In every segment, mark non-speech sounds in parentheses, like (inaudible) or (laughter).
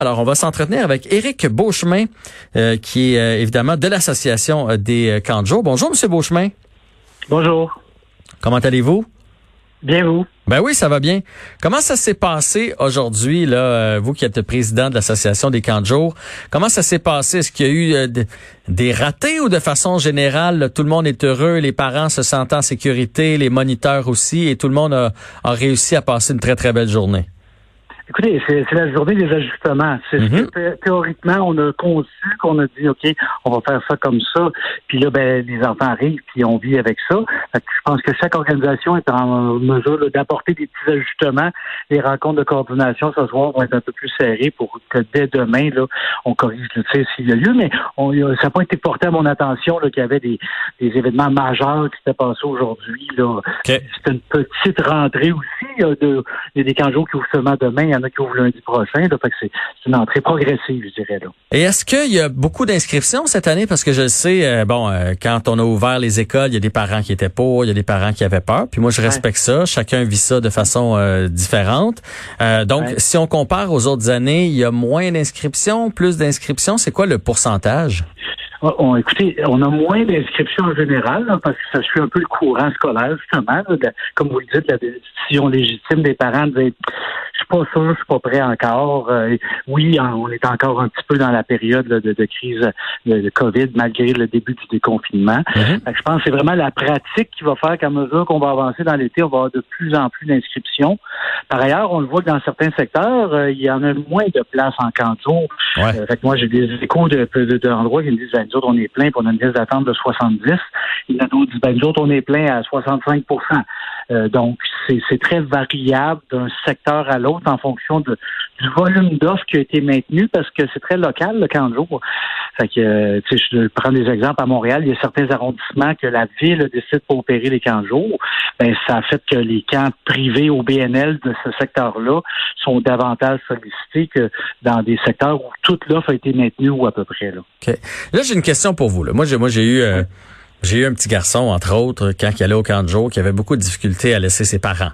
Alors, on va s'entretenir avec Éric Beauchemin, euh, qui est euh, évidemment de l'Association euh, des camps de jour. Bonjour, Monsieur Beauchemin. Bonjour. Comment allez-vous? Bien vous? Ben oui, ça va bien. Comment ça s'est passé aujourd'hui, là, vous qui êtes président de l'Association des camps de jour? Comment ça s'est passé? Est-ce qu'il y a eu des ratés ou de façon générale, tout le monde est heureux, les parents se sentent en sécurité, les moniteurs aussi, et tout le monde a réussi à passer une très, très belle journée? Écoutez, c'est la journée des ajustements. C'est Mhm. que théoriquement, on a conçu qu'on a dit, OK, on va faire ça comme ça. Puis là, ben, les enfants arrivent, puis on vit avec ça. Je pense que chaque organisation est en mesure d'apporter des petits ajustements. Les rencontres de coordination ce soir vont être un peu plus serrées pour que dès demain, là, on corrige le tir s'il y a lieu. Mais on, ça n'a pas été porté à mon attention qu'il y avait des, des événements majeurs qui s'étaient passés aujourd'hui. là. C'est une petite rentrée aussi. Il y a, de, il y a des canjos qui ouvrent seulement demain. Il y en a qui ouvrent lundi prochain. Là, fait que c'est c'est une entrée progressive, je dirais. Là. Et est-ce qu'il y a beaucoup d'inscriptions cette année? Parce que je le sais, euh, bon, euh, quand on a ouvert les écoles, il y a des parents qui étaient pour, il y a des parents qui avaient peur. Puis moi, je respecte ça. Chacun vit ça de façon euh, différente. Euh, donc, Ouais. si on compare aux autres années, il y a moins d'inscriptions, plus d'inscriptions. C'est quoi le pourcentage? On- on- écoutez, on a moins d'inscriptions en général là, parce que ça suit un peu le courant scolaire, justement. là, de- comme vous le dites, la décision légitime des parents de Je suis pas sûr, je suis pas prêt encore. Euh, oui, on est encore un petit peu dans la période là, de, de crise de, de COVID, malgré le début du déconfinement. Mhm. Je pense que c'est vraiment la pratique qui va faire qu'à mesure qu'on va avancer dans l'été, on va avoir de plus en plus d'inscriptions. Par ailleurs, on le voit que dans certains secteurs, euh, il y en a moins de places en de jour. Ouais. Euh, fait que moi, j'ai des échos de, de, d'endroits qui me disent, ben, nous autres, on est plein, puis on a une liste d'attente de 70. Il y en a d'autres qui disent, ben, nous autres, on est plein à 65 euh, Donc, c'est, très variable d'un secteur à l'autre en fonction de, du volume d'offres qui a été maintenu parce que c'est très local, le camp de jour. Fait que, euh, tu sais, je prends des exemples à Montréal, il y a certains arrondissements que la ville décide pour opérer les camps de jour. Ben, ça a fait que les camps privés au BNL de ce secteur-là sont davantage sollicités que dans des secteurs où toute l'offre a été maintenue ou à peu près. Là. Là, j'ai une question pour vous. Là. Moi, j'ai, moi, j'ai eu, euh, j'ai eu un petit garçon, entre autres, quand il allait au camp de jour, qui avait beaucoup de difficultés à laisser ses parents.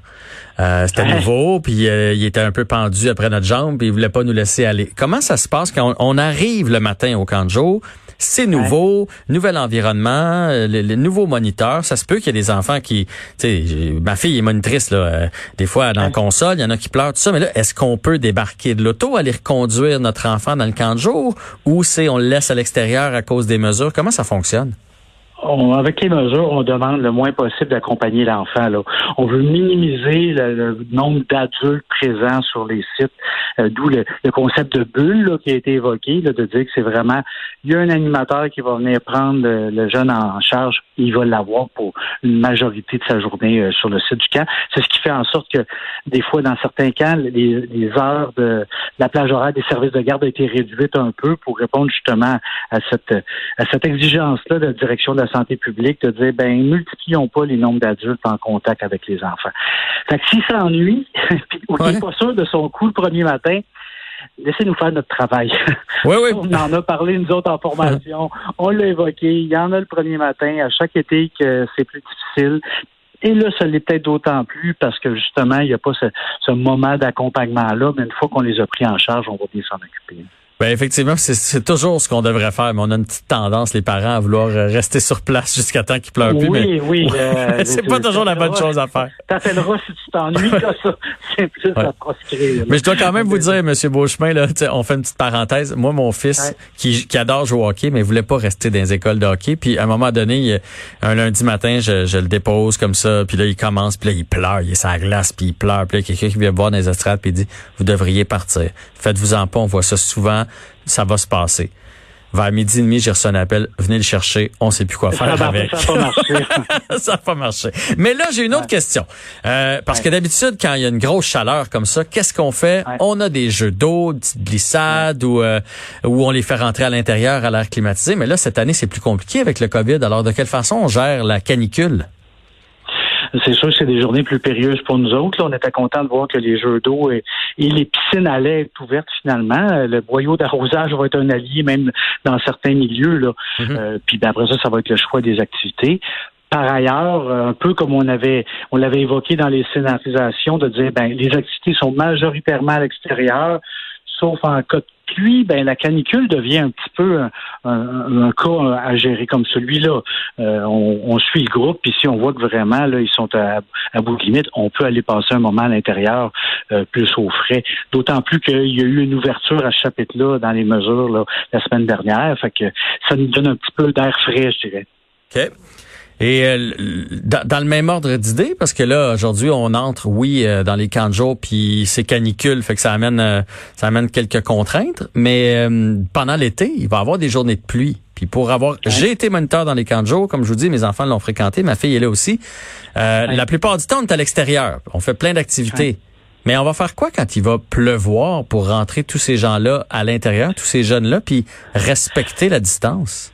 Euh, c'était Ouais. nouveau, puis euh, il était un peu pendu après notre jambe, puis il voulait pas nous laisser aller. Comment ça se passe quand on, on arrive le matin au camp de jour? C'est nouveau, nouvel environnement, euh, le, le nouveau moniteur. Ça se peut qu'il y ait des enfants qui, tu sais, j'ai- ma fille est monitrice là. euh, des fois dans la Ouais. console, il y en a qui pleurent tout ça. Mais là, est-ce qu'on peut débarquer de l'auto, aller reconduire notre enfant dans le camp de jour, ou c'est on le laisse à l'extérieur à cause des mesures? Comment ça fonctionne? On- avec les mesures, on demande le moins possible d'accompagner l'enfant. Là. On veut minimiser le, le nombre d'adultes présents sur les sites, euh, d'où le, le concept de bulle là, qui a été évoqué, là, de dire que c'est vraiment, il y a un animateur qui va venir prendre le, le jeune en charge, il va l'avoir pour une majorité de sa journée euh, sur le site du camp. C'est ce qui fait en sorte que des fois, dans certains camps, les, les heures de la plage horaire des services de garde a été réduite un peu pour répondre justement à cette, à cette exigence-là de la direction de la santé publique de dire, ben, multiplions pas les nombres d'adultes en contact avec les enfants. Fait que s'il s'ennuie, (laughs) puis ou qu'il n'est pas sûr de son coup le premier matin, laissez-nous faire notre travail. (laughs) Oui, oui. On en a parlé, nous autres, en formation. On l'a évoqué. Il y en a le premier matin, à chaque été, que c'est plus difficile. Et là, ça l'est peut-être d'autant plus parce que justement, il n'y a pas ce, ce moment d'accompagnement-là, mais une fois qu'on les a pris en charge, on va bien s'en occuper. Ben effectivement, c'est- toujours ce qu'on devrait faire, mais on a une petite tendance, les parents, à vouloir euh, rester sur place jusqu'à temps qu'ils pleurent plus. mais Oui, oui. (laughs) euh, c'est pas toujours la bonne chose à faire. T'appelleras si tu t'ennuies, ça. (laughs) C'est plus à proscrire. Mais je dois quand même vous dire, Monsieur Beauchemin, là, on fait une petite parenthèse. Moi, mon fils, Ouais. qui, qui adore jouer au hockey, mais il voulait pas rester dans les écoles de hockey. Puis à un moment donné, il- un lundi matin, je, je le dépose comme ça. Puis là, il commence, puis là, il pleure, il est sur la glace, puis il pleure. Puis là, il y a quelqu'un qui vient me voir dans les estrades, puis il dit, vous devriez partir. Faites-vous en pas, on voit ça souvent, ça va se passer. Vers midi et demi, j'ai reçu un appel. Venez le chercher. On sait plus quoi faire Ça, avec. ça a pas marché. (laughs) ça n'a pas marché. Mais là, j'ai une autre question. Euh, parce que d'habitude, quand il y a une grosse chaleur comme ça, qu'est-ce qu'on fait? Ouais. On a des jeux d'eau, des petites glissades ou euh, où on les fait rentrer à l'intérieur à l'air climatisé. Mais là, cette année, c'est plus compliqué avec le COVID. Alors, de quelle façon on gère la canicule? C'est sûr que c'est des journées plus périlleuses pour nous autres. Là, on était content de voir que les jeux d'eau et, et les piscines allaient être ouvertes finalement. Euh, Le boyau d'arrosage va être un allié même dans certains milieux. Là. Mhm. Euh, puis ben, après ça, ça va être le choix des activités. Par ailleurs, euh, un peu comme on avait on l'avait évoqué dans les scénarisations, de dire ben les activités sont majoritairement à l'extérieur, sauf en cas de pluie, ben la canicule devient un petit peu un, cas à gérer comme celui-là. Euh, on, suit le groupe, puis si on voit que vraiment là ils sont à, bout de limite, on peut aller passer un moment à l'intérieur euh, plus au frais. D'autant plus qu'il y a eu une ouverture à ce chapitre-là dans les mesures là, la semaine dernière, fait que ça nous donne un petit peu d'air frais, je dirais. OK. Et euh, dans, dans le même ordre d'idée, parce que là, aujourd'hui, on entre, oui, euh, dans les camps de jour, puis c'est canicule, fait que ça amène euh, ça amène quelques contraintes, mais euh, pendant l'été, il va y avoir des journées de pluie. Puis pour avoir, j'ai été moniteur dans les camps de jour, comme je vous dis, mes enfants l'ont fréquenté, ma fille est là aussi. Euh, Ouais. La plupart du temps, on est à l'extérieur, on fait plein d'activités. Mais on va faire quoi quand il va pleuvoir pour rentrer tous ces gens-là à l'intérieur, tous ces jeunes-là, puis respecter la distance?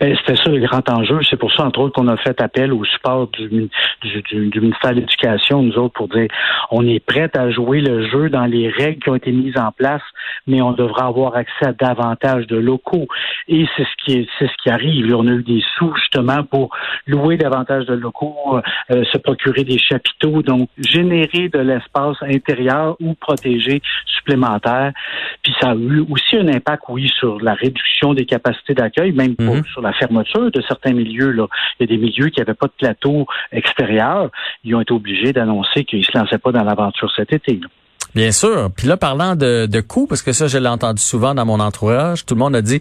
Ben, C'était ça le grand enjeu. C'est pour ça, entre autres, qu'on a fait appel au support du, du, du- du ministère de l'Éducation, nous autres, pour dire on est prêts à jouer le jeu dans les règles qui ont été mises en place, mais on devra avoir accès à davantage de locaux. Et c'est ce qui est, c'est ce qui arrive. On a eu des sous justement pour louer davantage de locaux, euh, se procurer des chapiteaux, donc générer de l'espace intérieur ou protégé supplémentaire. Puis ça a eu aussi un impact, oui, sur la réduction des capacités d'accueil, même Mhm. sur la fermeture de certains milieux. Là. Il y a des milieux qui n'avaient pas de plateau extérieur. Ils ont été obligés d'annoncer qu'ils ne se lançaient pas dans l'aventure cet été. là. Bien sûr. Puis là, parlant de, de coûts, parce que ça, je l'ai entendu souvent dans mon entourage, tout le monde a dit,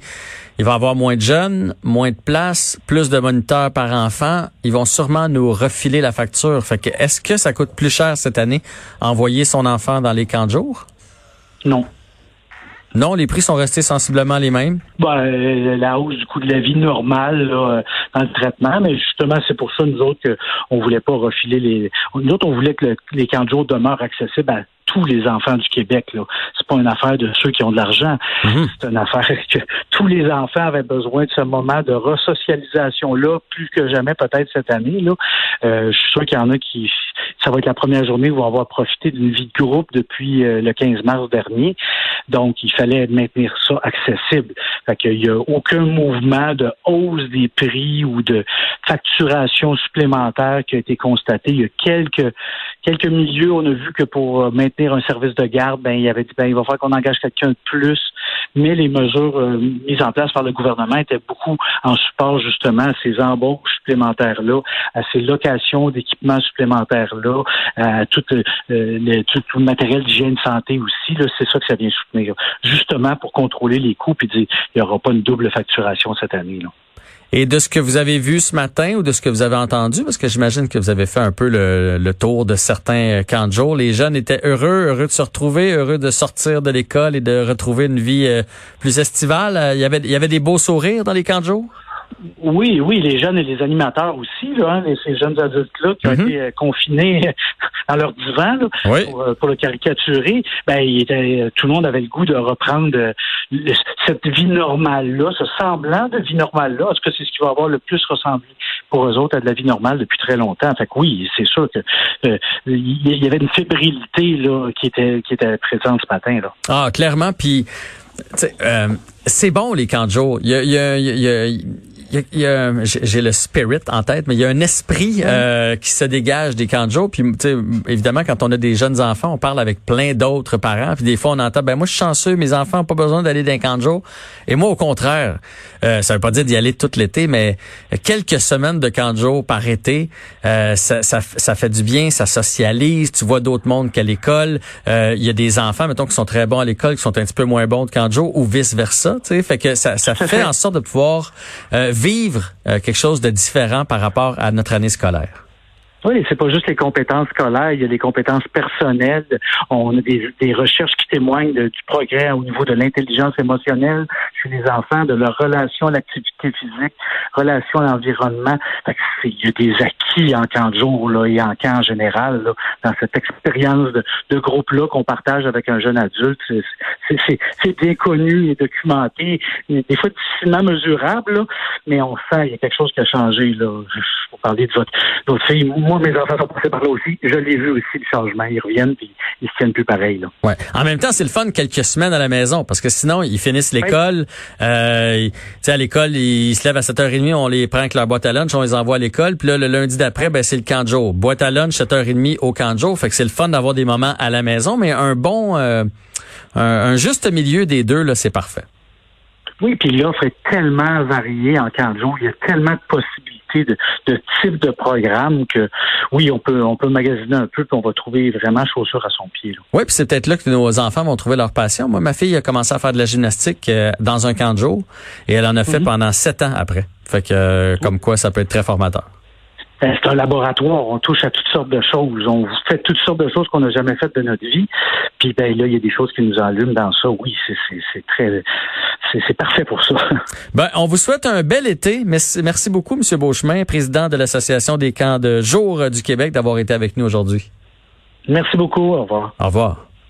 il va y avoir moins de jeunes, moins de places, plus de moniteurs par enfant. Ils vont sûrement nous refiler la facture. Fait que, est-ce que ça coûte plus cher cette année, envoyer son enfant dans les camps de jour? Non. Non, les prix sont restés sensiblement les mêmes? Ben, euh, la hausse du coût de la vie normale là, euh, dans le traitement, mais justement, c'est pour ça, nous autres, qu'on voulait pas refiler les. Nous autres, on voulait que le- les camps demeurent accessibles à tous les enfants du Québec. Là. C'est pas une affaire de ceux qui ont de l'argent. Mhm. C'est une affaire (laughs) que tous les enfants avaient besoin de ce moment de resocialisation-là, plus que jamais peut-être cette année. Là. Euh, je suis sûr qu'il y en a qui. Ça va être la première journée où on va avoir profité d'une vie de groupe depuis euh, le 15 mars dernier. Donc, il fallait maintenir ça accessible. Fait qu'il n'y a aucun mouvement de hausse des prix ou de facturation supplémentaire qui a été constaté. Il y a quelques quelques milieux, on a vu que pour euh, un service de garde, ben il avait dit ben il va falloir qu'on engage quelqu'un de plus. Mais les mesures euh, mises en place par le gouvernement étaient beaucoup en support justement à ces embauches supplémentaires là, à ces locations d'équipements supplémentaires là, à tout, euh, le, tout, tout le matériel d'hygiène santé aussi. C'est ça que ça vient soutenir, justement pour contrôler les coûts puis dire il n'y aura pas une double facturation cette année là. Et de ce que vous avez vu ce matin ou de ce que vous avez entendu, parce que j'imagine que vous avez fait un peu le, le tour de certains camps de les jeunes étaient heureux, heureux de se retrouver, heureux de sortir de l'école et de retrouver une vie euh, plus estivale. Euh, Il y avait, il y avait des beaux sourires dans les camps? Oui, oui, les jeunes et les animateurs aussi, là, hein, ces jeunes adultes-là qui ont Mhm. été euh, confinés (laughs) dans leur divan là, Oui. pour, euh, pour le caricaturer, ben, il était, euh, tout le monde avait le goût de reprendre le- cette vie normale-là, ce semblant de vie normale-là. Tout cas, c'est ce qui va avoir le plus ressemblé pour eux autres à de la vie normale depuis très longtemps. Fait que oui, c'est sûr que euh, il y avait une fébrilité là, qui était qui était présente ce matin. Là. Ah, clairement. Puis, euh, c'est bon les camps de jour. Il y a, il y a, il y a- y a- il y a- j'ai le spirit en tête, mais il y a un esprit euh, qui se dégage des jour. Puis, tu sais, évidemment, quand on a des jeunes enfants, on parle avec plein d'autres parents. Puis des fois, on entend, ben moi, je suis chanceux, mes enfants n'ont pas besoin d'aller dans un jour. Et moi, au contraire, euh, ça veut pas dire d'y aller tout l'été, mais quelques semaines de jour par été, euh, ça, ça, ça fait du bien, ça socialise. Tu vois d'autres mondes qu'à l'école. Euh, Il y a des enfants, mettons, qui sont très bons à l'école, qui sont un petit peu moins bons de jour, ou vice versa. Tu sais, fait que ça, ça fait en sorte de pouvoir euh, vivre euh, quelque chose de différent par rapport à notre année scolaire? Oui, c'est pas juste les compétences scolaires, il y a les compétences personnelles. On a des, des recherches qui témoignent de- du progrès au niveau de l'intelligence émotionnelle chez les enfants, de leur relation à l'activité physique, relation à l'environnement. Il y a des acquis en camp de jour là, et en camp en général là, dans cette expérience de, de groupe-là qu'on partage avec un jeune adulte. C'est- bien connu et documenté, des fois difficilement mesurable, là, mais on sent qu'il y a quelque chose qui a changé. Là. Pour parler de votre, de votre fille, moi, mes enfants sont passés par là aussi. Je l'ai vu aussi, le changement. Ils reviennent puis ils se tiennent plus pareil. Là. Ouais. En même temps, c'est le fun quelques semaines à la maison parce que sinon, ils finissent l'école. Euh, à l'école, ils se lèvent à 7h30, on les prend avec leur boîte à lunch, on les envoie à l'école. Puis là, le lundi d'après, ben, c'est le camp de jour. Boîte à lunch, 7h30 au camp de jour. Fait que c'est le fun d'avoir des moments à la maison, mais un bon, euh, un, un juste milieu des deux, là, c'est parfait. Oui, puis l'offre est tellement variée en camp de jour. Il y a tellement de possibilités de, de types de programmes que oui, on peut on peut magasiner un peu puis on va trouver vraiment chaussure à son pied. Là. Oui, puis c'est peut-être là que nos enfants vont trouver leur passion. Moi, ma fille a commencé à faire de la gymnastique euh, dans un camp de jour et elle en a fait pendant sept ans après. Fait que, euh, comme quoi, ça peut être très formateur. Ben, C'est un laboratoire, on touche à toutes sortes de choses. On fait toutes sortes de choses qu'on n'a jamais faites de notre vie. Puis ben là, il y a des choses qui nous allument dans ça. Oui, c'est très c'est parfait pour ça. (laughs) Ben, on vous souhaite un bel été. Merci, merci beaucoup, M. Beauchemin, président de l'Association des camps de jour du Québec, d'avoir été avec nous aujourd'hui. Merci beaucoup. Au revoir. Au revoir.